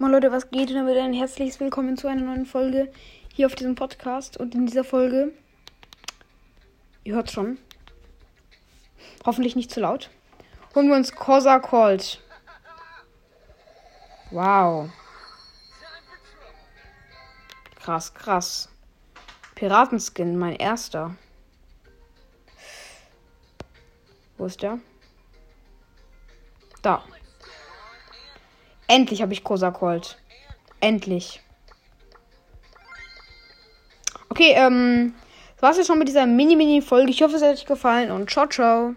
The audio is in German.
Moin Leute, was geht? Und damit ein herzliches Willkommen zu einer neuen Folge hier auf diesem Podcast. Und in dieser Folge, ihr hört schon, hoffentlich nicht zu laut, holen wir uns Corsa Colt. Wow. Krass, krass. Piratenskin, mein erster. Wo ist der? Da. Endlich habe ich Cosa Colt. Endlich. Okay, ähm, das war's jetzt schon mit dieser Mini-Mini-Folge. Ich hoffe, es hat euch gefallen und ciao, ciao.